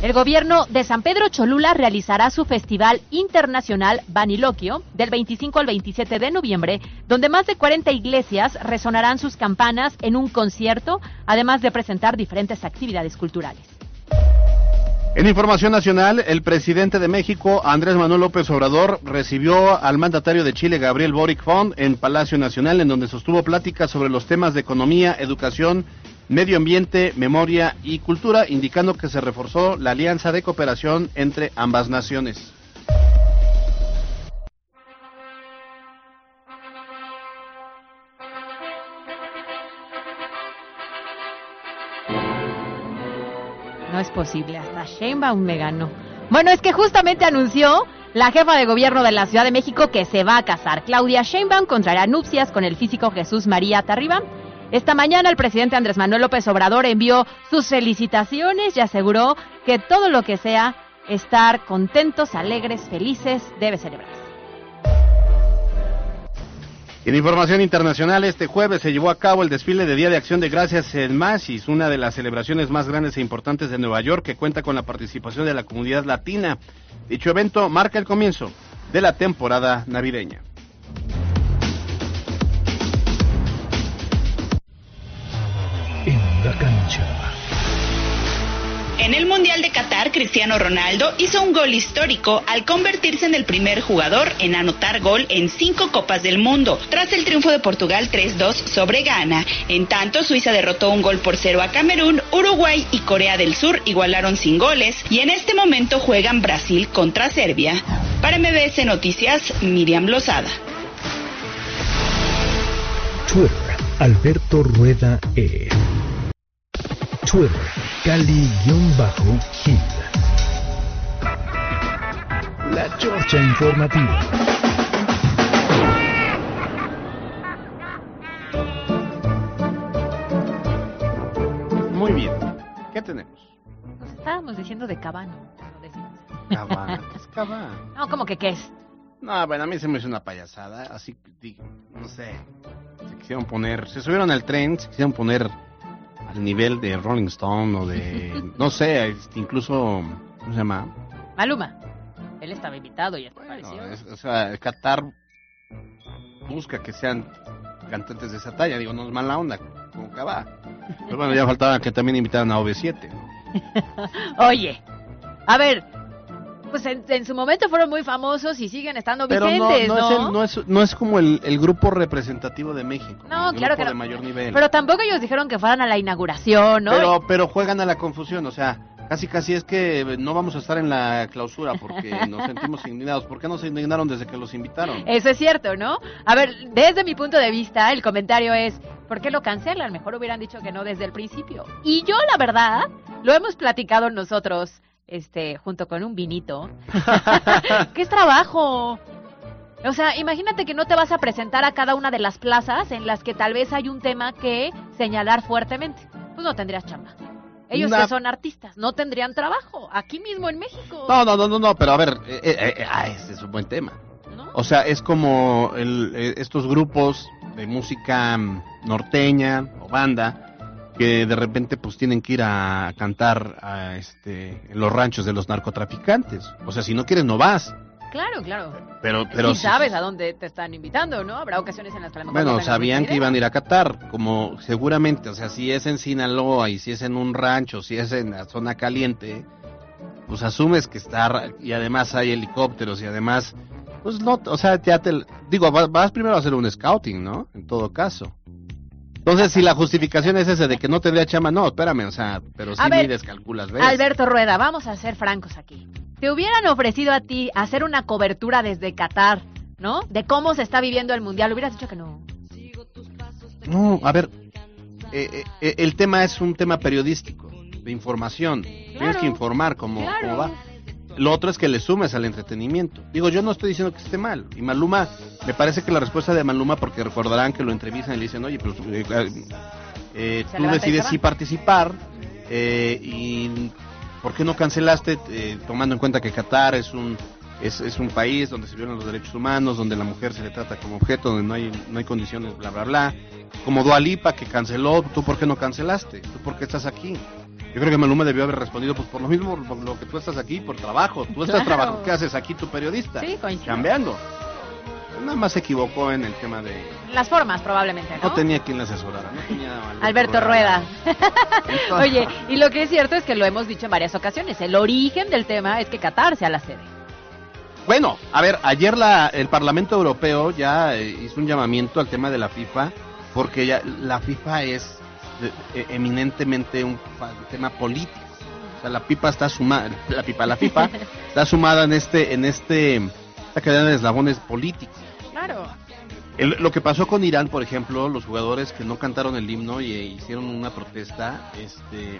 El gobierno de San Pedro Cholula realizará su Festival Internacional Baniloquio del 25 al 27 de noviembre, donde más de 40 iglesias resonarán sus campanas en un concierto, además de presentar diferentes actividades culturales. En información nacional, el presidente de México, Andrés Manuel López Obrador, recibió al mandatario de Chile, Gabriel Boric Font, en Palacio Nacional, en donde sostuvo pláticas sobre los temas de economía, educación, medio ambiente, memoria y cultura, indicando que se reforzó la alianza de cooperación entre ambas naciones. Es posible, hasta Sheinbaum me ganó. Bueno, es que justamente anunció la jefa de gobierno de la Ciudad de México que se va a casar. Claudia Sheinbaum contraerá nupcias con el físico Jesús María Tarriba. Esta mañana el presidente Andrés Manuel López Obrador envió sus felicitaciones y aseguró que todo lo que sea estar contentos, alegres, felices, debe celebrarse. En información internacional, este jueves se llevó a cabo el desfile de Día de Acción de Gracias en Macy's, una de las celebraciones más grandes e importantes de Nueva York que cuenta con la participación de la comunidad latina. Dicho evento marca el comienzo de la temporada navideña. En el Mundial de Qatar, Cristiano Ronaldo hizo un gol histórico al convertirse en el primer jugador en anotar gol en cinco Copas del Mundo, tras el triunfo de Portugal 3-2 sobre Ghana. En tanto, Suiza derrotó un gol por cero a Camerún, Uruguay y Corea del Sur igualaron sin goles y en este momento juegan Brasil contra Serbia. Para MBS Noticias, Miriam Lozada. Twitter, Alberto Rueda E. Twitter, Cali-Gil. La Chorcha Informativa. Muy bien. ¿Qué tenemos? Nos estábamos diciendo de Cabano. Cabá. ¿Qué es? No, como que qué es. No, bueno, a mí se me hizo una payasada. Así, digo, no sé. Se quisieron poner, se subieron al tren, se quisieron poner al nivel de Rolling Stone o de, no sé, este, incluso, ¿cómo se llama? Maluma. Él estaba invitado y Bueno, apareció. es- o sea, Qatar busca que sean cantantes de esa talla. Digo, no es mala onda, como Cabá. Pero bueno, ya faltaba que también invitaran a OV7. ¿no? Oye, a ver, pues en, en su momento fueron muy famosos y siguen estando Pero no, vigentes, no, ¿no? Es el- no, es, no es como el, el grupo representativo de México. No, el claro grupo que no. de mayor nivel. Pero tampoco ellos dijeron que fueran a la inauguración, ¿no? Pero, pero juegan a la confusión, o sea, casi casi es que no vamos a estar en la clausura porque nos sentimos indignados. ¿Por qué no se indignaron desde que los invitaron? Eso es cierto, ¿no? A ver, desde mi punto de vista, el comentario es, ¿por qué lo cancelan? Mejor hubieran dicho que no desde el principio. Y yo, la verdad, lo hemos platicado nosotros, este, junto con un vinito, que es trabajo. O sea, imagínate que no te vas a presentar a cada una de las plazas en las que tal vez hay un tema que señalar fuertemente. Pues no tendrías chamba. Ellos que son artistas, no tendrían trabajo, aquí mismo en México. No, no, no, no, no, pero a ver, eh, eh, eh, ah, ese es un buen tema. ¿no? O sea, es como el, eh, estos grupos de música mm, norteña o banda que de repente pues tienen que ir a cantar a, este, en los ranchos de los narcotraficantes. O sea, si no quieres no vas. Claro, claro. Pero, pero y sabes a dónde te están invitando, ¿no? Habrá ocasiones en las que a lo mejor no Bueno, sabían que iban a ir a Qatar, como seguramente, o sea, si es en Sinaloa y si es en un rancho, si es en la zona caliente, pues asumes que está, y además hay helicópteros y además, pues no, o sea, ya te, digo, vas, vas primero a hacer un scouting, ¿no? En todo caso. Entonces, si la justificación es esa de que no tendría chama, no, espérame, o sea, pero sí A ver, mides, calculas, ves. Alberto Rueda, vamos a ser francos aquí. Te hubieran ofrecido a ti hacer una cobertura desde Qatar, ¿no? De cómo se está viviendo el mundial. Hubieras dicho que no. No, a ver, eh, eh, el tema es un tema periodístico, de información. Tienes que informar cómo, claro. cómo va. Lo otro es que le sumes al entretenimiento. Digo, yo no estoy diciendo que esté mal. Y Maluma, me parece que la respuesta de Maluma, porque recordarán que lo entrevistan y le dicen, oye, pero eh, eh, Se tú decides va. participar eh, y ¿por qué no cancelaste eh, tomando en cuenta que Qatar es un es, es un país donde se violan los derechos humanos, donde la mujer se le trata como objeto, donde no hay no hay condiciones, bla bla bla. Como Dualipa que canceló, ¿tú por qué no cancelaste? ¿Tú por qué estás aquí? Yo creo que Maluma debió haber respondido, pues por lo mismo, por lo que tú estás aquí, por trabajo. Tú estás Claro. trabajando, ¿qué haces aquí tu periodista? Sí, coincido. Cambiando. Nada más se equivocó en el tema de... Las formas, probablemente, ¿no? No tenía quien le asesorara, no tenía... a Alberto Rueda. Oye, y lo que es cierto es que lo hemos dicho en varias ocasiones. El origen del tema es que Qatar sea la sede. Bueno, a ver, ayer la, el Parlamento Europeo ya eh, hizo un llamamiento al tema de la FIFA, porque ya la FIFA es de- eh, eminentemente un tema político. O sea, la FIFA está sumada, la FIFA, la está sumada en este, en este, esta cadena de eslabones políticos. Claro. El- lo que pasó con Irán, por ejemplo, los jugadores que no cantaron el himno y eh, hicieron una protesta, este,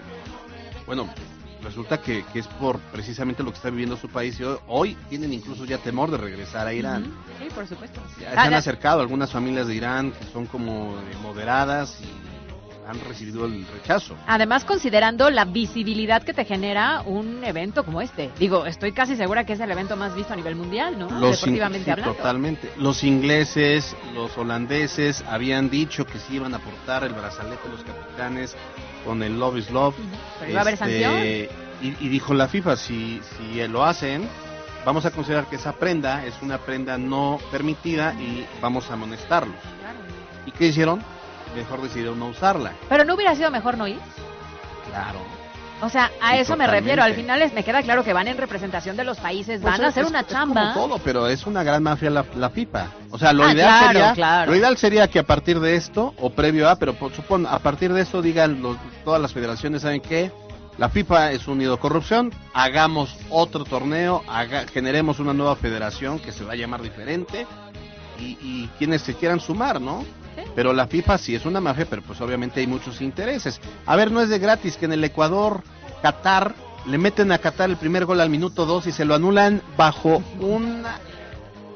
bueno, resulta que, que es por precisamente lo que está viviendo su país y hoy, hoy tienen incluso ya temor de regresar a Irán. Sí, por supuesto. Ya Ah, se han acercado algunas familias de Irán que son como eh, moderadas y han recibido el rechazo. Además, considerando la visibilidad que te genera un evento como este. Digo, estoy casi segura que es el evento más visto a nivel mundial, ¿no? Los Deportivamente sí, hablando. Totalmente. Los ingleses, los holandeses habían dicho que sí iban a aportar el brazalete de los capitanes con el Love is Love. Pero iba a haber Este, sanción. Y, y dijo la FIFA, si, si lo hacen, vamos a considerar que esa prenda es una prenda no permitida y vamos a amonestarlos. Claro. ¿Y qué hicieron? Mejor decidieron no usarla. Pero no hubiera sido mejor no ir. Claro. O sea, a eso me refiero. Al final es, me queda claro que van en representación de los países, Pues van es- a hacer es- una es chamba. como todo, pero es una gran mafia la, la FIFA. O sea, lo Ah, ideal claro, sería, claro. lo ideal sería que a partir de esto o previo a, pero por, supón, a partir de esto digan los- todas las federaciones saben que la FIFA es un nido corrupción, hagamos otro torneo, haga- generemos una nueva federación que se va a llamar diferente y, y quienes se quieran sumar, ¿no? Pero la FIFA sí es una mafia, pero pues obviamente hay muchos intereses. A ver, no es de gratis que en el Ecuador, Qatar, le meten a Qatar el primer gol al minuto 2 y se lo anulan bajo una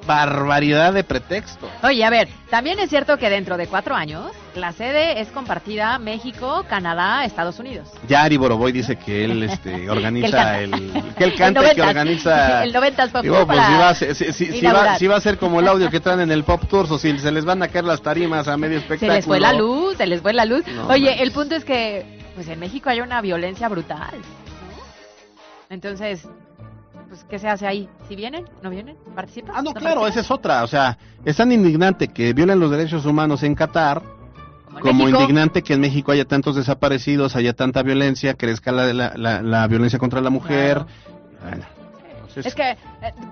barbaridad de pretexto. Oye, a ver, también es cierto que dentro de cuatro años la sede es compartida México, Canadá, Estados Unidos. Ya Ari Boroboy dice que él este, organiza el, que él canta que 90s. organiza El 90s Pop Digo, Tour pues si va, a ser, si, si- si va, si va a ser como el audio que traen en el Pop Tours o si se les van a caer las tarimas a medio Se espectáculo. les fue la luz, se les fue la luz. No Oye, manches. el punto es que pues en México hay una violencia brutal. ¿no? Entonces, pues ¿qué se hace ahí? ¿Si vienen? ¿No vienen? ¿Participan? Ah, no, claro, participan? esa es otra. O sea, es tan indignante que violen los derechos humanos en Qatar Como en como México. indignante que en México haya tantos desaparecidos, haya tanta violencia, crezca la, la, la- la violencia contra la mujer. Bueno, Es que eh,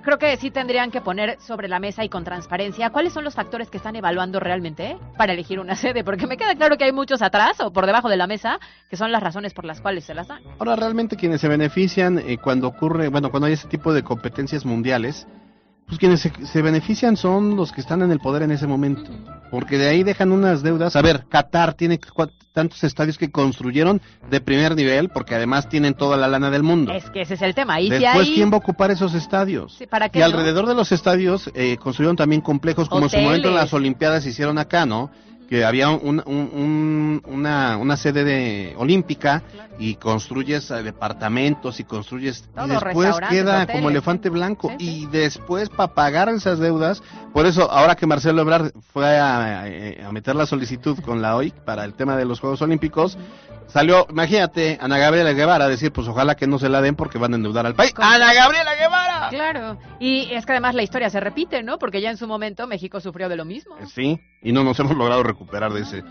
creo que sí tendrían que poner sobre la mesa y con transparencia cuáles son los factores que están evaluando realmente eh, para elegir una sede, porque me queda claro que hay muchos atrás o por debajo de la mesa que son las razones por las cuales se las dan. Ahora realmente quienes se benefician eh, cuando ocurre, bueno, cuando hay ese tipo de competencias mundiales, pues quienes se, se benefician son los que están en el poder en ese momento, porque de ahí dejan unas deudas. A ver, Qatar tiene tantos estadios que construyeron de primer nivel, porque además tienen toda la lana del mundo. Es que ese es el tema. Y si Después, hay... ¿quién va a ocupar esos estadios? Sí, ¿Para qué Y no? alrededor de los estadios eh, construyeron también complejos, como en su momento en las Olimpiadas se hicieron acá, ¿no? Que había un- un- un- una, una sede de olímpica y construyes eh, departamentos y construyes y después queda hoteles. como elefante blanco Sí, sí. y después para pagar esas deudas, por eso ahora que Marcelo Ebrard fue a, a- a meter la solicitud con la OIC para el tema de los Juegos Olímpicos, salió, imagínate, Ana Gabriela Guevara a decir, pues ojalá que no se la den porque van a endeudar al país. ¿Cómo? ¡Ana Gabriela Guevara! Claro. Y es que además la historia se repite, ¿no? Porque ya en su momento México sufrió de lo mismo. Eh, Sí, y no nos hemos logrado recuperar de ese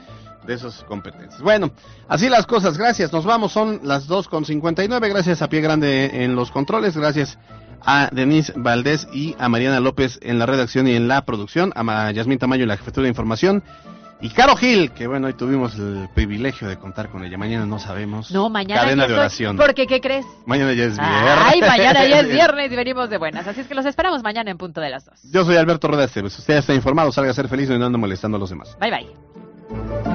de esas competencias. Bueno, así las cosas, gracias. Nos vamos, son las 2.59. Gracias a Pie Grande en los controles, gracias a Denise Valdés y a Mariana López en la redacción y en la producción, a Yasmín Tamayo en la jefatura de información. Y Caro Gil, que bueno, hoy tuvimos el privilegio de contar con ella. Mañana no sabemos. No, mañana Cadena ya de oración. Porque, ¿qué crees? Mañana ya es viernes. Ay, mañana ya es viernes y venimos de buenas. Así es que los esperamos mañana en punto de las dos. Yo soy Alberto Rueda Esteves. Usted ya está informado, salga a ser feliz y no ande molestando a los demás. Bye, bye.